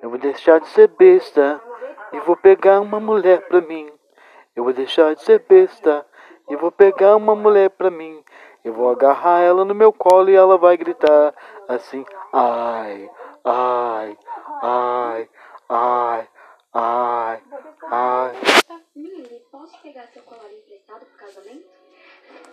Eu vou deixar de ser besta e vou pegar uma mulher pra mim. Eu vou deixar de ser besta e vou pegar uma mulher pra mim. Eu vou agarrar ela no meu colo e ela vai gritar assim: ai, ai, ai, ai, ai, ai. Mili, posso pegar seu colar emprestado pro casamento?